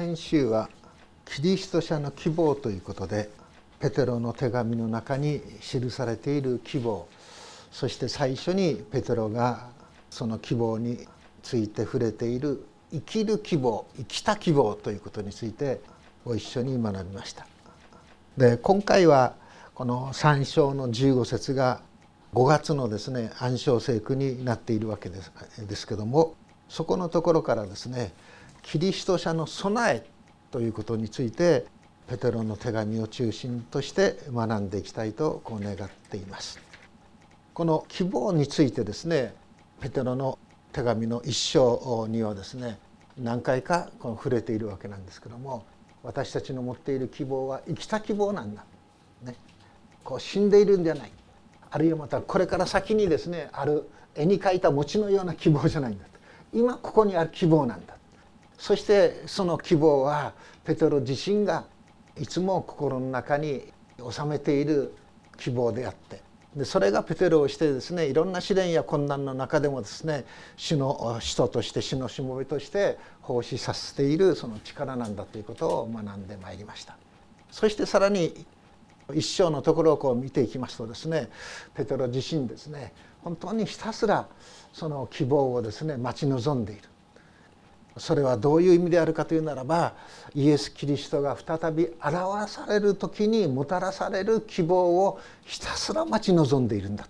先週はキリスト者の希望ということでペテロの手紙の中に記されている希望そして最初にペテロがその希望について触れている生きる希望生きた希望ということについてご一緒に学びました。で今回はこの3章の15節が5月のですね暗唱聖句になっているわけですですけどもそこのところからですねキリスト者の備えということについてペテロの手紙を中心として学んでいきたいとこう願っています。この希望についてですねペテロの手紙の一章にはですね何回かこの触れているわけなんですけども私たちの持っている希望は生きた希望なんだ、ね、こう死んでいるんじゃない。あるいはまたこれから先にですねある絵に描いた餅のような希望じゃないんだ今ここにある希望なんだそしてその希望はペテロ自身がいつも心の中に収めている希望であってでそれがペテロをしてですねいろんな試練や困難の中でもですね主の人として主のしもべとして奉仕させているその力なんだということを学んでまいりました。そしてさらに一章のところをこう見ていきますとですねペテロ自身ですね本当にひたすらその希望をですね待ち望んでいるそれはどういう意味であるかというならばイエス・キリストが再び表される時にもたらされる希望をひたすら待ち望んでいるんだ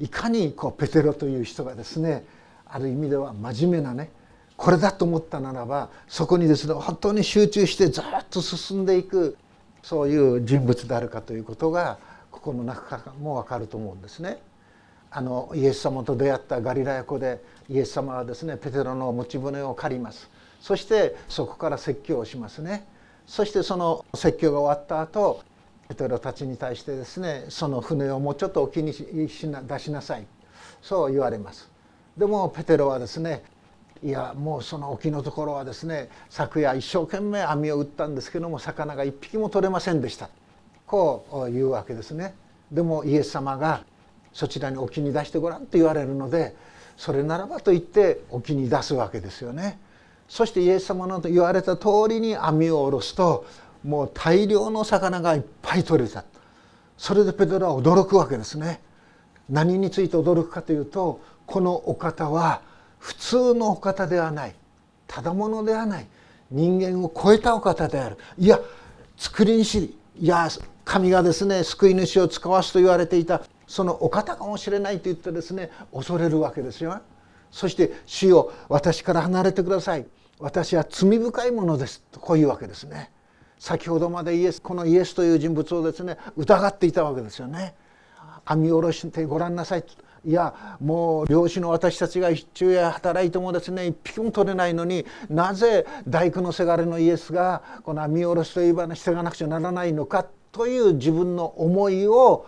いかにこうペテロという人がですねある意味では真面目なねこれだと思ったならばそこにですね本当に集中してずっと進んでいくそういう人物であるかということがここの中からも分かると思うんですね。あのイエス様と出会ったガリラヤ湖でイエス様はですねペテロの持ち船を借ります。そしてそこから説教をしますね。そしてその説教が終わった後ペテロたちに対してですねその船をもうちょっと沖にしな出しなさい。そう言われます。でもペテロはですねいやもうその沖のところはですね昨夜一生懸命網を打ったんですけども魚が一匹も取れませんでした。こう言うわけですね。でもイエス様がそちらに沖に出してごらんと言われるのでそれならばと言って沖に出すわけですよね。そしてイエス様の言われた通りに網を下ろすともう大量の魚がいっぱい取れたそれでペテロは驚くわけですね。何について驚くかというとこのお方は普通のお方ではないただものではない人間を超えたお方であるいや作り主いや神がですね救い主を使わすと言われていたそのお方かもしれないと言ってですね恐れるわけですよ。そして「主よ私から離れてください私は罪深いものです」とこういうわけですね。先ほどまでイエスこのイエスという人物をですね疑っていたわけですよね。網下ろしてごらんなさいいやもう漁師の私たちが一昼夜働いてもですね一匹も取れないのになぜ大工のせがれのイエスがこの網下ろしという場にしていかなくちゃならないのかという自分の思いを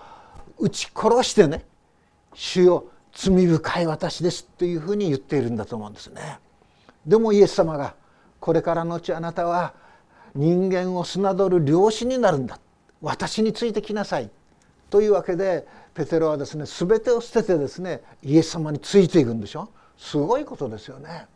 撃ち殺してね「主よ罪深い私です」というふうに言っているんだと思うんですね。でもイエス様が「これからのちあなたは人間を砂どる漁師になるんだ私についてきなさい」というわけでペテロはですね全てを捨ててですねイエス様についていくんでしょすごいことですよね。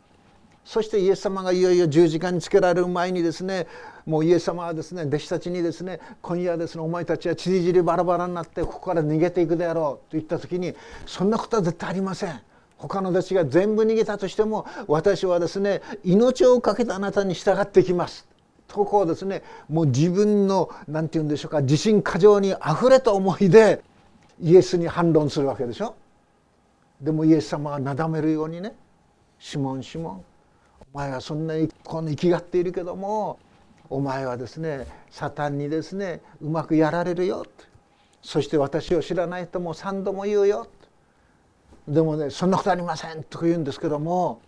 そしてイエス様がいよいよ十字架につけられる前にですねもうイエス様はですね弟子たちにですね今夜ですねお前たちはちりぢりバラバラになってここから逃げていくであろうと言った時にそんなことは絶対ありません。他の弟子が全部逃げたとしても私はですね命を懸けたあなたに従ってきます。とこうですねもう自分の何て言うんでしょうか自信過剰にあふれた思いでイエスに反論するわけでしょ。でもイエス様はなだめるようにね「シモンシモンお前はそんなにこの生きがっているけどもお前はですねサタンにですねうまくやられるよ。そして私を知らないとも3度も言うよ。でもねそんなことありませんとか言うんですけども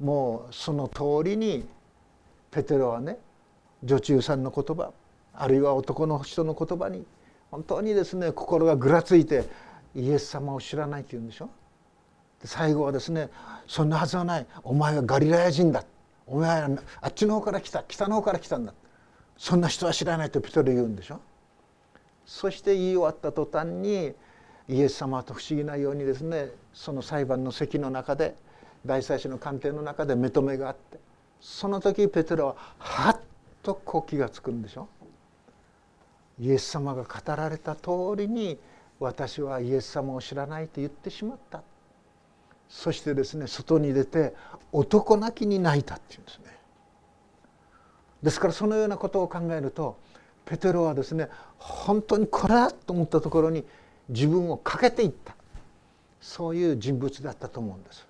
もうその通りにペテロはね女中さんの言葉あるいは男の人の言葉に本当にですね心がぐらついてイエス様を知らないって言うんでしょ。最後はですねそんなはずはないお前はガリラヤ人だ。お前はあっちの方から来た北の方から来たんだ。そんな人は知らないとピトル言うんでしょ。そして言い終わった途端にイエス様と不思議なようにですねその裁判の席の中で大祭司の官邸の中で目止めがあってその時ペテロははっとこう気が付くんでしょ。イエス様が語られた通りに私はイエス様を知らないと言ってしまった。そしてですね外に出て男泣きに泣いたっていうんですね。ですからそのようなことを考えるとペテロはですね本当にこれだと思ったところに自分をかけていった。そういう人物だったと思うんです。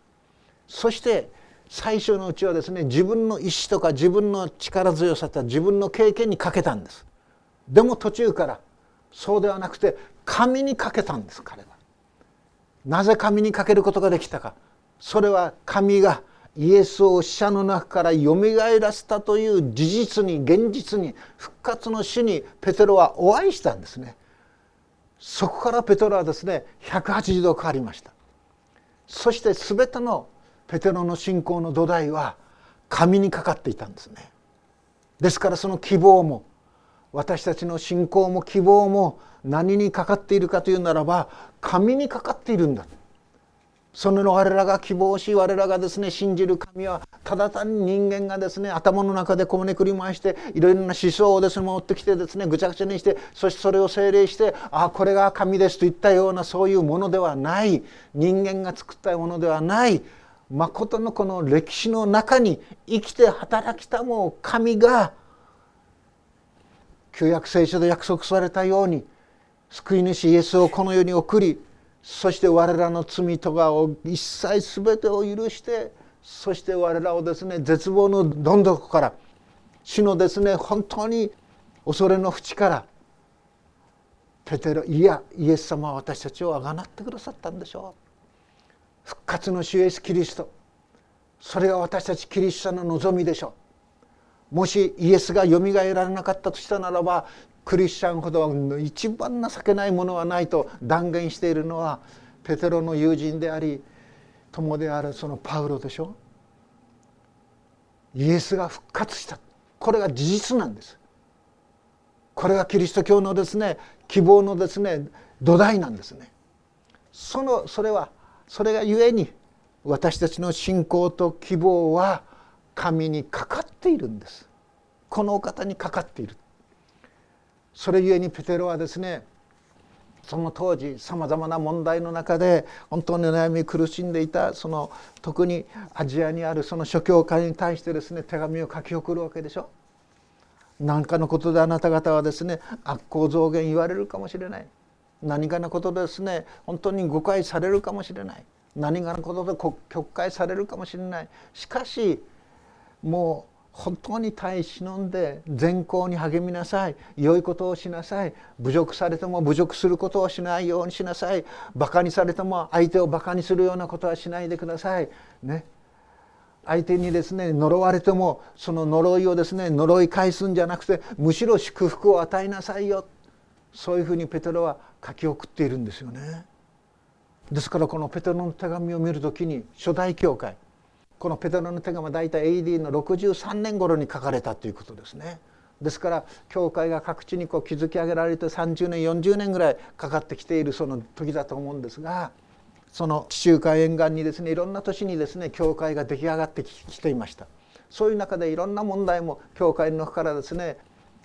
そして最初のうちはですね自分の意志とか自分の力強さとか自分の経験にかけたんです。でも途中からそうではなくて神にかけたんです彼は。なぜ神にかけることができたか。それは神がイエスを死者の中からよみがえらせたという事実に現実に復活の死にペテロはお会いしたんですね。そこからペテロはですね180度変わりました。そして全てのペテロの信仰の土台は神にかかっていたんですね。ですからその希望も私たちの信仰も希望も何にかかっているかというならば神にかかっているんだ。その我らが希望し我らがですね信じる神はただ単に人間がですね頭の中でこねくり回していろいろな思想をですね持ってきてですねぐちゃぐちゃにしてそしてそれを精霊してあこれが神ですといったようなそういうものではない。人間が作ったものではない。まことのこの歴史の中に生きて働きたもう神が旧約聖書で約束されたように救い主イエスをこの世に送りそして我らの罪とかを一切全てを許してそして我らをですね絶望のどん底から死のですね本当に恐れの淵からペテロいやイエス様は私たちをあがなってくださったんでしょう。復活の主イエスキリスト。それが私たちキリストの望みでしょう。もしイエスがよみがえられなかったとしたならばクリスチャンほど一番情けないものはないと断言しているのはペテロの友人であり友であるそのパウロでしょ？イエスが復活した。これが事実なんです。これがキリスト教のですね希望のですね土台なんですね。そのそれはそれがゆえに私たちの信仰と希望は神にかかっているんです。このお方にかかっている。それゆえにペテロはですねその当時さまざまな問題の中で本当に悩み苦しんでいたその特にアジアにあるその諸教会に対してですね手紙を書き送るわけでしょ。何かのことであなた方はですね悪行増減言われるかもしれない。何かのことでですね本当に誤解されるかもしれない。何かのことで曲解されるかもしれない。しかしもう本当に耐え忍んで善行に励みなさい。良いことをしなさい。侮辱されても侮辱することをしないようにしなさい。バカにされても相手をバカにするようなことはしないでください。ね。相手にですね呪われてもその呪いをですね呪い返すんじゃなくてむしろ祝福を与えなさいよ。そういうふうにペテロは書き送っているんですよね。ですからこのペテロの手紙を見る時に初代教会このペテロの手紙は大体 AD の63年頃に書かれたということですね。ですから教会が各地にこう築き上げられて30年40年ぐらいかかってきているその時だと思うんですがその地中海沿岸にですねいろんな都市にですね教会が出来上がってきていましたそういう中でいろんな問題も教会の中からですね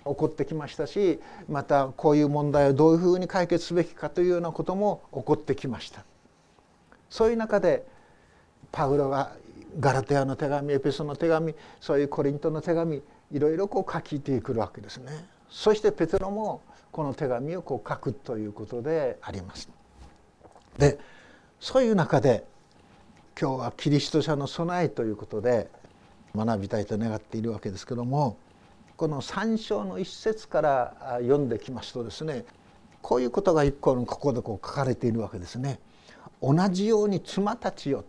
起こってきましたしまたこういう問題をどういうふうに解決すべきかというようなことも起こってきましたそういう中でパウロがガラテヤの手紙エペソの手紙そういうコリントの手紙いろいろこう書きてくるわけですね。そしてペテロもこの手紙をこう書くということであります。でそういう中で今日はキリスト者の備えということで学びたいと願っているわけですけどもこの3章の一節から読んできますとですねこういうことが一個のここでこう書かれているわけですね。同じように妻たちよ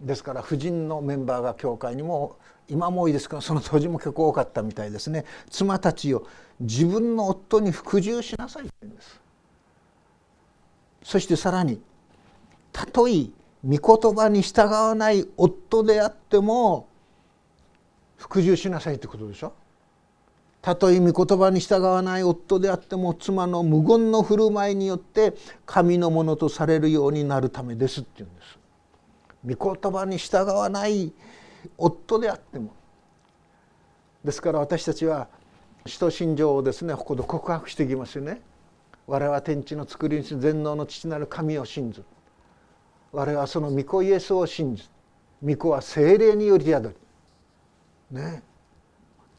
ですから婦人のメンバーが教会にも今も多いですけどその当時も結構多かったみたいですね。妻たちを自分の夫に服従しなさいと言うんです。そしてさらにたとえ御言葉に従わない夫であっても服従しなさいってことでしょ。たとえ御言葉に従わない夫であっても妻の無言の振る舞いによって神のものとされるようになるためですって言うんです。御言葉に従わない夫であっても。ですから私たちは使徒信条をですねここで告白していきますよね。我々は天地の作り主全能の父なる神を信ず。我々はその御子イエスを信ず。御子は精霊により宿りね。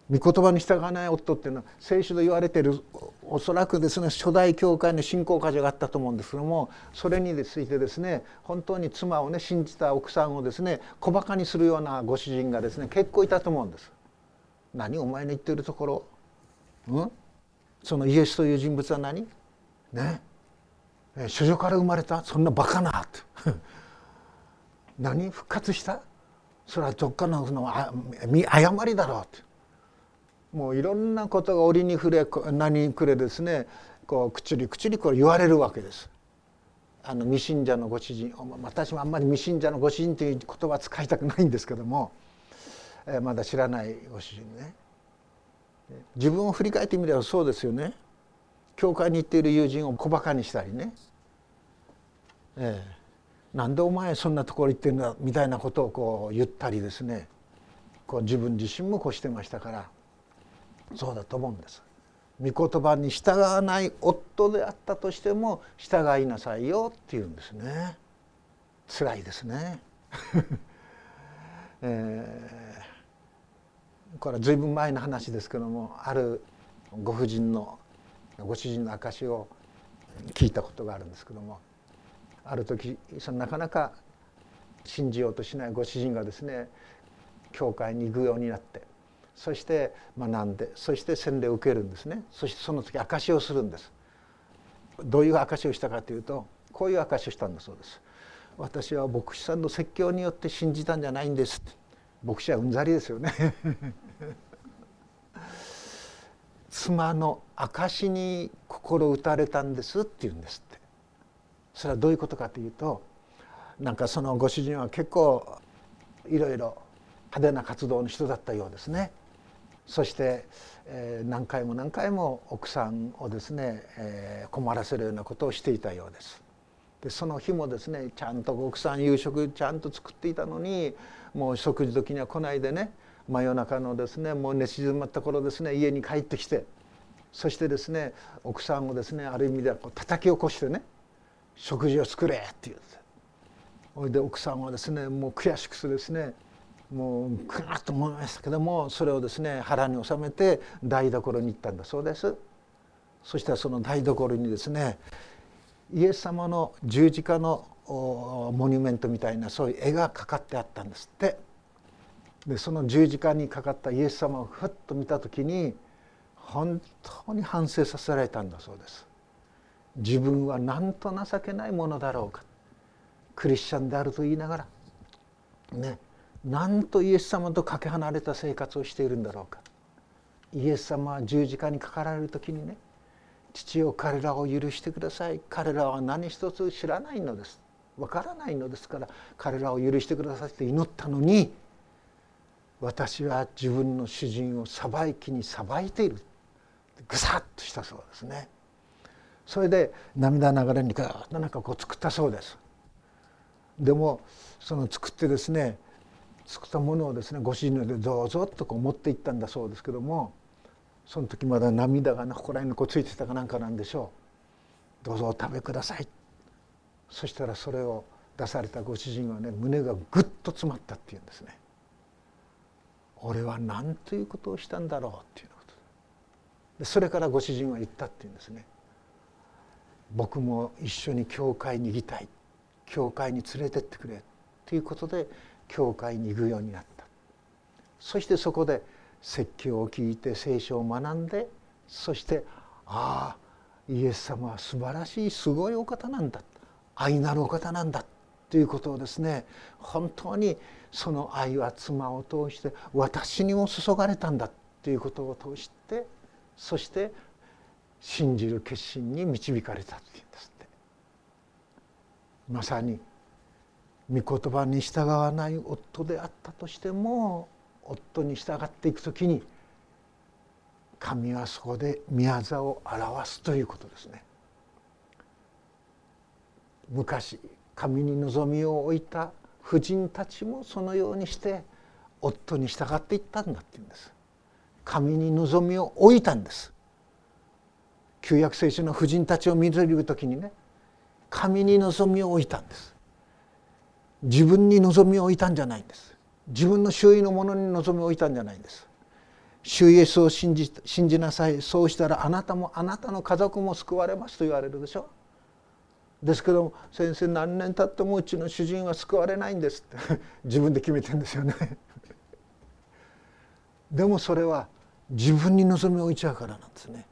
御言葉に従わない夫っていうのは聖書で言われているおそらくですね初代教会の信仰家女があったと思うんですけどもそれについてですね本当に妻をね信じた奥さんをですね小バカにするようなご主人がですね結構いたと思うんです。何お前の言ってるところ、うん、そのイエスという人物は何？ね？処女から生まれた？そんなバカな？何？復活した？それはどっかのその誤りだろうって。もういろんなことが折に触れ何にくれですねこう口に口にこう言われるわけです。あの未信者のご主人私もあんまり未信者のご主人という言葉使いたくないんですけども、えまだ知らないご主人ね。自分を振り返ってみればそうですよね。教会に行っている友人を小バカにしたりね、ええ、なんでお前そんなところ行ってるんだみたいなことをこう言ったりですね。こう自分自身もこうしてましたから。そうだと思うんです。御言葉に従わない夫であったとしても従いなさいよって言うんですね。辛いですね。えー、これは随分前の話ですけどもあるご婦人のご主人の証を聞いたことがあるんですけどもある時そのなかなか信じようとしないご主人がですね教会に行くようになってそして学んでそして洗礼を受けるんですね。そしてその時証しをするんです。どういう証しをしたかというとこういう証しをしたんだそうです。私は牧師さんの説教によって信じたんじゃないんです。牧師はうんざりですよね。妻の証に心打たれたんですって言うんですって。それはどういうことかというとなんかそのご主人は結構いろいろ派手な活動の人だったようですね。そして、えー、何回も何回も奥さんをですね、えー、困らせるようなことをしていたようです。でその日もですねちゃんと奥さん夕食ちゃんと作っていたのにもう食事時には来ないでね真夜中のですねもう寝静まった頃ですね家に帰ってきてそしてですね奥さんをですねある意味ではこう叩き起こしてね食事を作れって言うんです。そいで奥さんはですねもう悔しくてですねもうくなっと思いましたけどもそれをですね腹に収めて台所に行ったんだそうです。そしたらその台所にですねイエス様の十字架のモニュメントみたいなそういう絵がかかってあったんですって。でその十字架にかかったイエス様をふっと見た時に本当に反省させられたんだそうです。自分はなんと情けないものだろうか。クリスチャンであると言いながら。ね。なんとイエス様とかけ離れた生活をしているんだろうか。イエス様は十字架にかかられる時にね父よ彼らを許してください。彼らは何一つ知らないのです。わからないのですから彼らを許してくださいって祈ったのに私は自分の主人を裁きに裁いている。ぐさっとしたそうですね。それで涙流れにガーッとなんかこう作ったそうです。でもその作ってですね作ったものをですねご主人でどうぞとこう持っていったんだそうですけどもその時まだ涙がここら辺にこうついてたかなんかなんでしょう。どうぞお食べください。そしたらそれを出されたご主人はね胸がぐっと詰まったっていうんですね。俺は何ということをしたんだろうっていうこと。でそれからご主人は言ったっていうんですね。僕も一緒に教会に行きたい。教会に連れてってくれ。ということで教会に行くようになった。そしてそこで説教を聞いて聖書を学んでそしてああイエス様は素晴らしいすごいお方なんだ。愛なるお方なんだ。ということをですね本当にその愛は妻を通して私にも注がれたんだ。ということを通してそして信じる決心に導かれたっていうんですって。まさに御言葉に従わない夫であったとしても夫に従っていく時に神はそこで宮座を表すということですね。昔神に望みを置いた婦人たちもそのようにして夫に従っていったんだっていうんです。神に望みを置いたんです旧約聖書の婦人たちを見る時にね神に望みを置いたんです自分に望みを置いたんじゃないんです。自分の周囲のものに望みを置いたんじゃないんです。主イエスを信じ信じなさい。そうしたらあなたもあなたの家族も救われますと言われるでしょ。ですけども先生何年経ってもうちの主人は救われないんですって。自分で決めてんですよね。でもそれは自分に望みを置いちゃうからなんですね。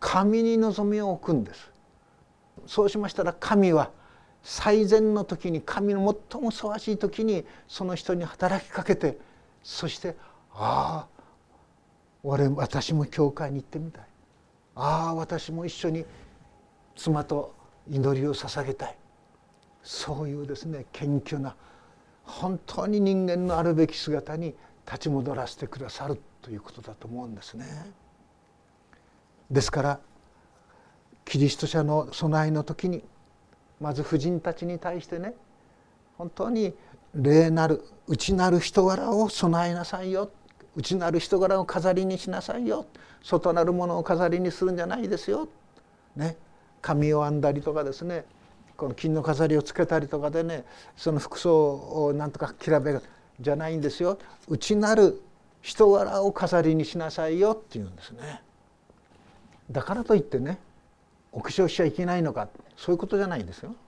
神に望みを置くんです。そうしましたら神は最善の時に神の最もふさわしい時にその人に働きかけてそしてああ俺私も教会に行ってみたいああ私も一緒に妻と祈りを捧げたいそういうですね謙虚な本当に人間のあるべき姿に立ち戻らせてくださるということだと思うんですね。ですからキリスト者の備えの時にまず婦人たちに対してね本当に霊なる内なる人柄を備えなさいよ。内なる人柄を飾りにしなさいよ。外なるものを飾りにするんじゃないですよ。ね、髪を編んだりとかですね。この金の飾りをつけたりとかでねその服装をなんとかきらべるじゃないんですよ。内なる人柄を飾りにしなさいよっていうんですね。だからといってねお化粧しちゃいけないのかそういうことじゃないんですよ。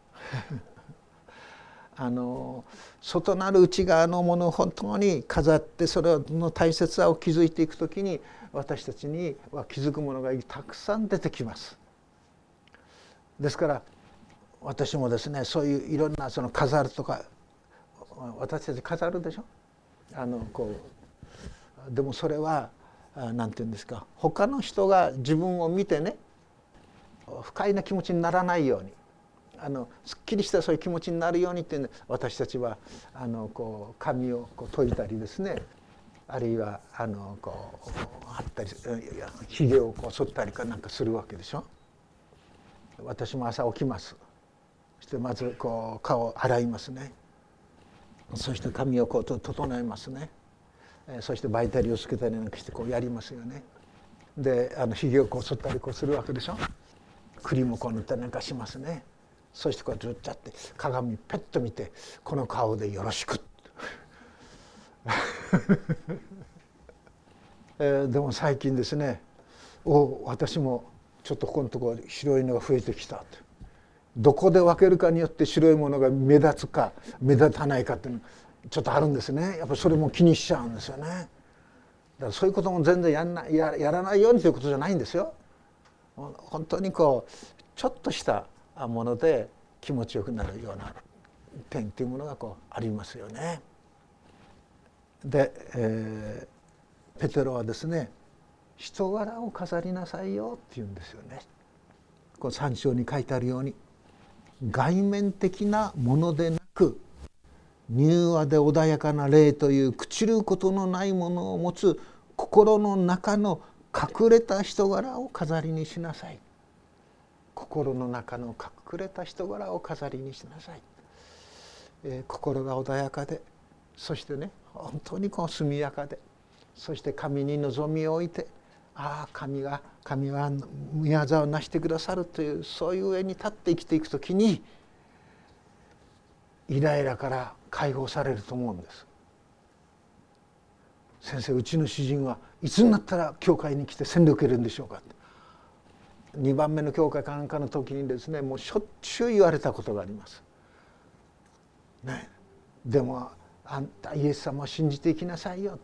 あの外なる内側のものを本当に飾ってそれの大切さを築いていく時に私たちには気づくものがたくさん出てきます。ですから私もですねそういういろんなその飾るとか私たち飾るでしょ？あのこうでもそれは何て言うんですか他の人が自分を見てね不快な気持ちにならないように。あのすっきりしたそういう気持ちになるようにっていう私たちはあのこう髪をこう解いたりですね。あるいはあのこう貼ったりひげをこう剃ったりかなんかするわけでしょ。私も朝起きます。そしてまずこう顔を洗いますね。そして髪をこう整えますね。そしてバイタリをつけたりなんかしてこうやりますよね。であのひげをこう剃ったりこうするわけでしょ。クリームをこう塗ったりなんかしますね。そしてこうずっとやって鏡ペッと見てこの顔でよろしく。えー、でも最近ですねお私もちょっとここのところ白いのが増えてきた。とどこで分けるかによって白いものが目立つか目立たないかっていうのちょっとあるんですね。やっぱそれも気にしちゃうんですよね。だからそういうことも全然やんなややらないようにということじゃないんですよ。本当にこうちょっとしたもので気持ちよくなるような点っていうものがこうありますよね。で、えー、ペテロはですね人柄を飾りなさいよって言うんですよね。こう三章に書いてあるように外面的なものでなく柔和で穏やかな霊という朽ちることのないものを持つ心の中の隠れた人柄を飾りにしなさい。心の中の隠れた人柄を飾りにしなさい、えー、心が穏やかでそしてね本当にこう速やかでそして神に望みを置いてああ神が神は宮沢を成してくださるというそういう上に立って生きていく時にイライラから解放されると思うんです。先生うちの主人はいつになったら教会に来て洗礼を受けるんでしょうか。2番目の教会かなんかの時にですねもうしょっちゅう言われたことがあります。ね、でもあんたイエス様を信じていきなさいよ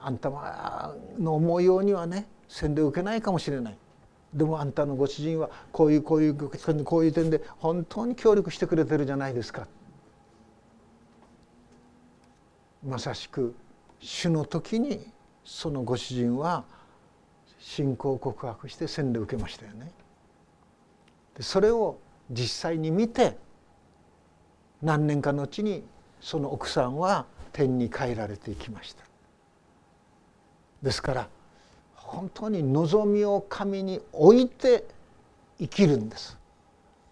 あんたの思うようにはね洗礼を受けないかもしれない。でもあんたのご主人はこういうこういうこういう点で本当に協力してくれてるじゃないですか。まさしく主の時にそのご主人は信仰告白して洗礼を受けましたよね。でそれを実際に見て何年かのうちにその奥さんは天に帰られていきました。ですから本当に望みを神に置いて生きるんです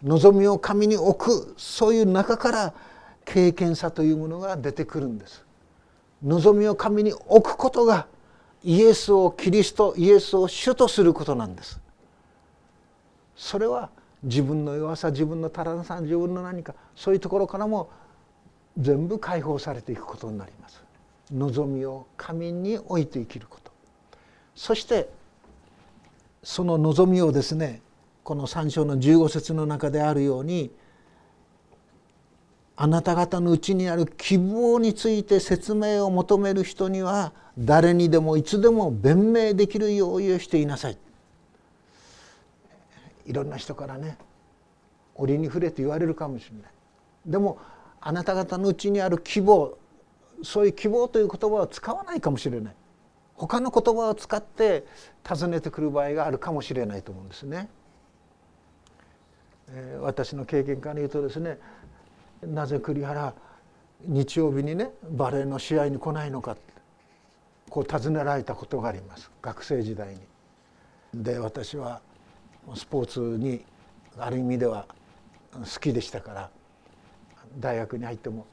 望みを神に置くそういう中から経験さというものが出てくるんです望みを神に置くことがイエスをキリストイエスを主とすることなんです。それは自分の弱さ自分の足らなさ自分の何かそういうところからも全部解放されていくことになります。望みを神に置いて生きること。そしてその望みをですねこの3章の15節の中であるようにあなた方のうちにある希望について説明を求める人には誰にでもいつでも弁明できる用意をしていなさい。いろんな人からね折に触れて言われるかもしれない。でもあなた方のうちにある希望そういう希望という言葉を使わないかもしれない。他の言葉を使って尋ねてくる場合があるかもしれないと思うんですね。えー、私の経験から言うとですねなぜ栗原日曜日にねバレーの試合に来ないのかってこう尋ねられたことがあります学生時代に。で私はスポーツにある意味では好きでしたから大学に入っても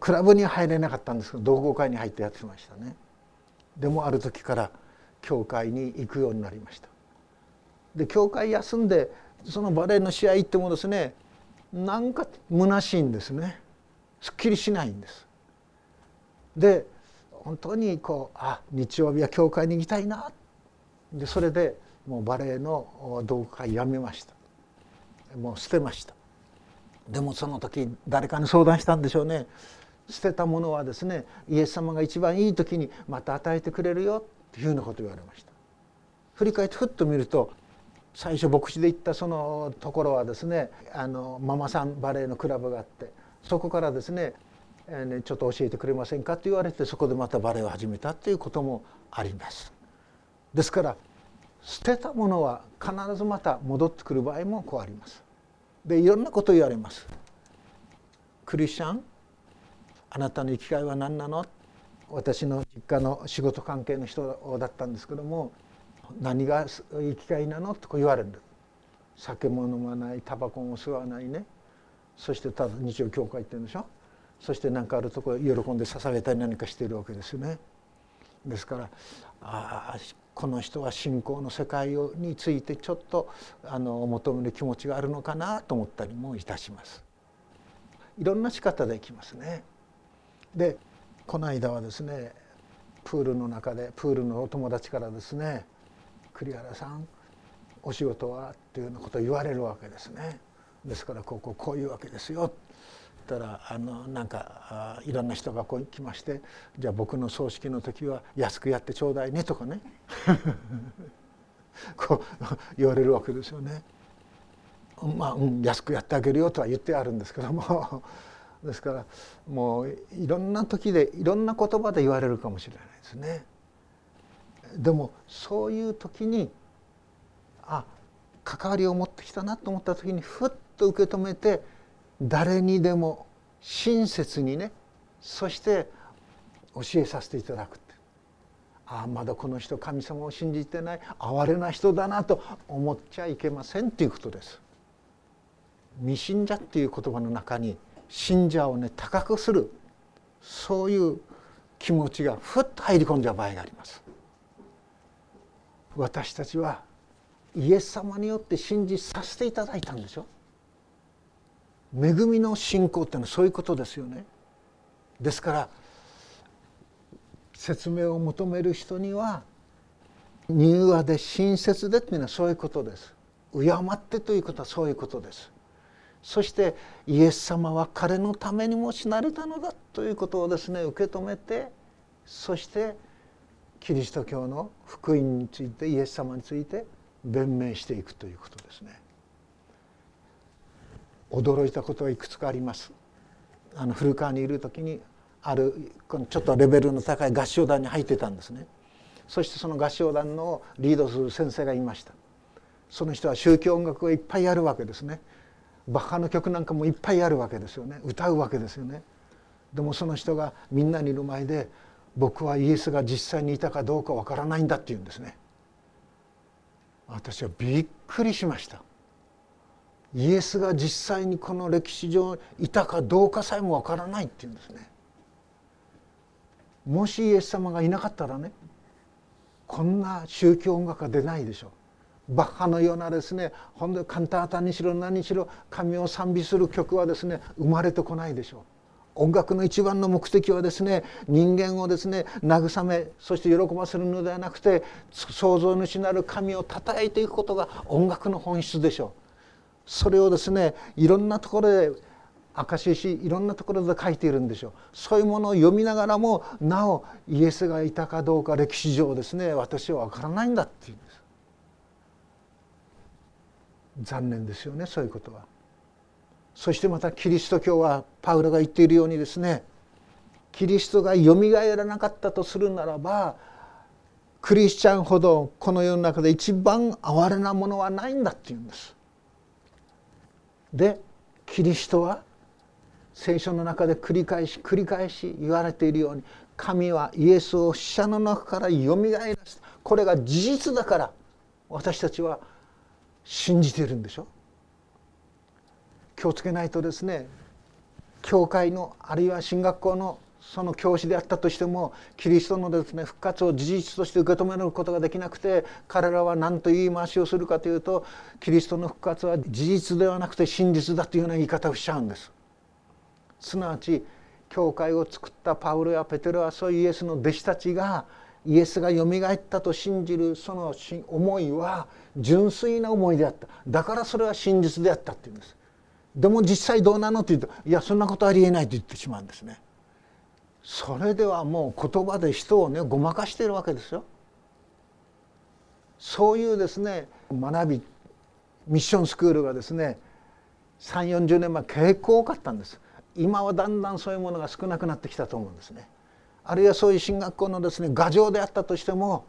クラブに入れなかったんですけど同好会に入ってやってましたね。でもある時から教会に行くようになりました。で教会休んでそのバレーの試合行ってもですねなんか虚しいんですね。すっきりしないんです。で本当にこうあ日曜日は教会に行きたいな。でそれでもうバレエの同好会やめました。もう捨てました。でもその時誰かに相談したんでしょうね。捨てたものはですねイエス様が一番いい時にまた与えてくれるよっていうようなこと言われました。振り返ってふっと見ると最初牧師で行ったそのところはですねあのママさんバレエのクラブがあってそこからですねちょっと教えてくれませんかと言われてそこでまたバレエを始めたっていうこともあります。ですから捨てたものは必ずまた戻ってくる場合もこうあります。でいろんなこと言われます。クリスチャンあなたの生きがいは何なの？私の実家の仕事関係の人だったんですけども何が生きがいなのってこう言われる酒も飲まないタバコも吸わないねそしてただ日曜教会行ってるんでしょそして何かあるとこ喜んで捧げたり何かしてるわけですね。ですからああこの人は信仰の世界についてちょっとあの求める気持ちがあるのかなと思ったりもいたします。いろんな仕方できますね。でこの間はですねプールの中でプールのお友達からですね「栗原さんお仕事は?」っていうようなことを言われるわけですね。ですからこここういうわけですよたらあのなんかいろんな人がこう来まして「じゃあ僕の葬式の時は安くやってちょうだいね」とかね こう言われるわけですよね。まあ、うん、安くやってあげるよとは言ってあるんですけどもですからもういろんな時でいろんな言葉で言われるかもしれないですね。でもそういう時にあ関わりを持ってきたなと思った時にふっと受け止めて誰にでも親切にねそして教えさせていただくああまだこの人神様を信じてない哀れな人だなと思っちゃいけませんっていうことです。未信者っていう言葉の中に信者をね高くするそういう気持ちがふっと入り込んじゃう場合があります。私たちはイエス様によって信じさせていただいたんでしょ？恵みの信仰っていうのはそういうことですよね。ですから説明を求める人には柔和で親切でっていうのはそういうことです。敬ってということはそういうことです。そしてイエス様は彼のためにも死なれたのだということをですね受け止めてそしてキリスト教の福音についてイエス様について弁明していくということですね。驚いたことがいくつかあります。あの古川にいる時にあるこのちょっとレベルの高い合唱団に入ってたんですね。そしてその合唱団のリードする先生がいました。その人は宗教音楽をいっぱいやるわけですね。バッハの曲なんかもいっぱいあるわけですよね。歌うわけですよね。でもその人がみんなにいる前で僕はイエスが実際にいたかどうかわからないんだって言うんですね。私はびっくりしました。イエスが実際にこの歴史上いたかどうかさえもわからないっていうんですね。もしイエス様がいなかったらねこんな宗教音楽が出ないでしょう。バッハのようなですね本当にカンタータにしろ何にしろ神を賛美する曲はですね生まれてこないでしょう。音楽の一番の目的はですね人間をですね慰めそして喜ばせるのではなくて創造主なる神をたたえていくことが音楽の本質でしょう。それをですねいろんなところで証ししいろんなところで書いているんでしょう。そういうものを読みながらもなおイエスがいたかどうか歴史上ですね私は分からないんだっていうんです。残念ですよねそういうことは。そしてまたキリスト教はパウロが言っているようにですねキリストがよみがえらなかったとするならばクリスチャンほどこの世の中で一番哀れなものはないんだっていうんです。でキリストは聖書の中で繰り返し繰り返し言われているように神はイエスを死者の中からよみがえらせたこれが事実だから私たちは信じているんでしょ気をつけないとですね教会のあるいは進学校のその教師であったとしてもキリストのですね復活を事実として受け止めることができなくて彼らは何と言い回しをするかというとキリストの復活は事実ではなくて真実だというような言い方をしちゃうんです。すなわち教会を作ったパウロやペテロはそういうイエスの弟子たちがイエスがよみがえったと信じるその思いは純粋な思いであっただからそれは真実であったっていうんですでも実際どうなのって言うといやそんなことありえないと言ってしまうんですね。それではもう言葉で人をねごまかしているわけですよ。そういうですね学びミッションスクールがですね3 4 0年前結構多かったんです。今はだんだんそういうものが少なくなってきたと思うんですね。あるいはそういう進学校のですね牙城であったとしても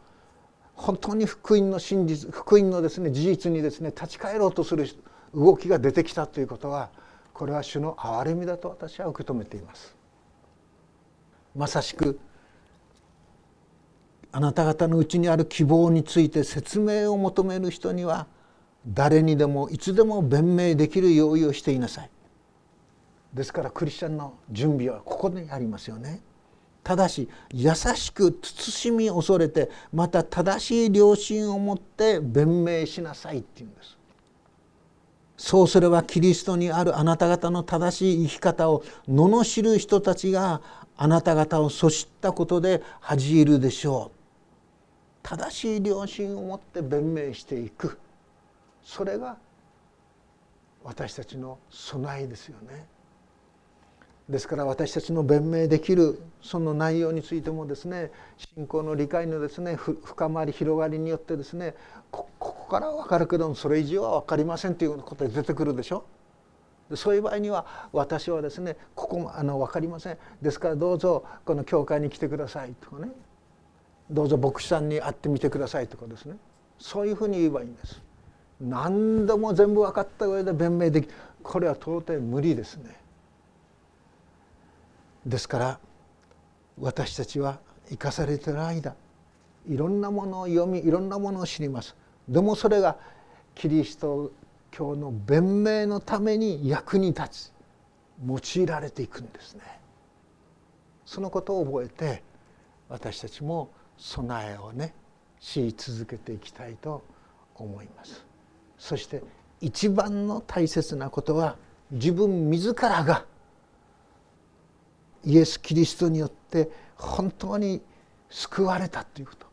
本当に福音の真実福音のですね事実にですね立ち返ろうとする動きが出てきたということはこれは主の憐れみだと私は受け止めています。まさしくあなた方のうちにある希望について説明を求める人には誰にでもいつでも弁明できる用意をしていなさい。ですからクリスチャンの準備はここにありますよね。ただし優しく慎み恐れてまた正しい良心を持って弁明しなさいっていうんです。そうすればキリストにあるあなた方の正しい生き方を罵る人たちがあなた方をそしったことで恥じるでしょう。正しい良心を持って弁明していくそれが私たちの備えですよね。ですから私たちの弁明できるその内容についてもですね信仰の理解のですね深まり広がりによってですねここからは分かるけどそれ以上は分かりませんということで出てくるでしょ？そういう場合には私はですねここもあの分かりませんですからどうぞこの教会に来てくださいとかねどうぞ牧師さんに会ってみてくださいとかですねそういうふうに言えばいいんです。何度も全部分かった上で弁明できこれは到底無理ですね。ですから私たちは生かされている間いろんなものを読みいろんなものを知りますでもそれがキリスト教の弁明のために役に立つ用いられていくんですね。そのことを覚えて私たちも備えをねし続けていきたいと思います。そして一番の大切なことは自分自らがイエス・キリストによって本当に救われたということ。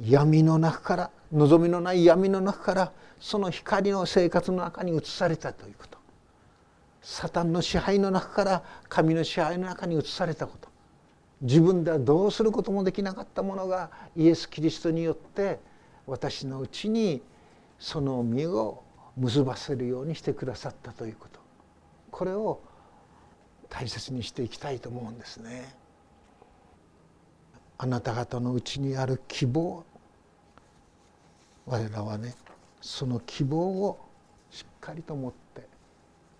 闇の中から望みのない闇の中からその光の生活の中に移されたということ。サタンの支配の中から神の支配の中に移されたこと。自分ではどうすることもできなかったものがイエス・キリストによって私のうちにその実を結ばせるようにしてくださったということ。これを大切にしていきたいと思うんですね。あなた方のうちにある希望我らはねその希望をしっかりと持って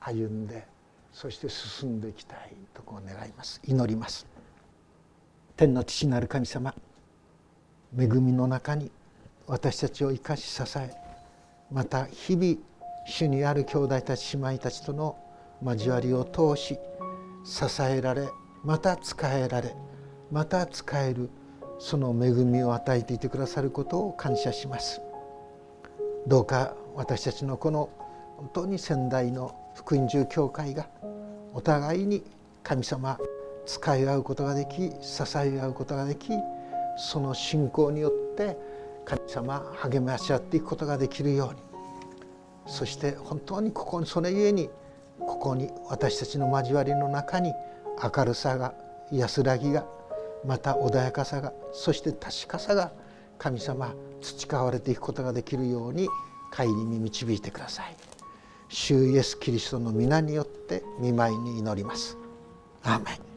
歩んでそして進んでいきたいとこう願います。祈ります。天の父なる神様恵みの中に私たちを生かし支えまた日々主にある兄弟たち姉妹たちとの交わりを通し支えられまた使えられまた使えるその恵みを与えていてくださることを感謝します。どうか私たちのこの本当に先代の福音住教会がお互いに神様使い合うことができ支え合うことができその信仰によって神様励まし合っていくことができるように。そして本当にここにそれゆえにここに私たちの交わりの中に明るさが安らぎがまた穏やかさがそして確かさが神様培われていくことができるように帰りに導いてください。主イエスキリストの皆によって見舞いに祈ります。アーメン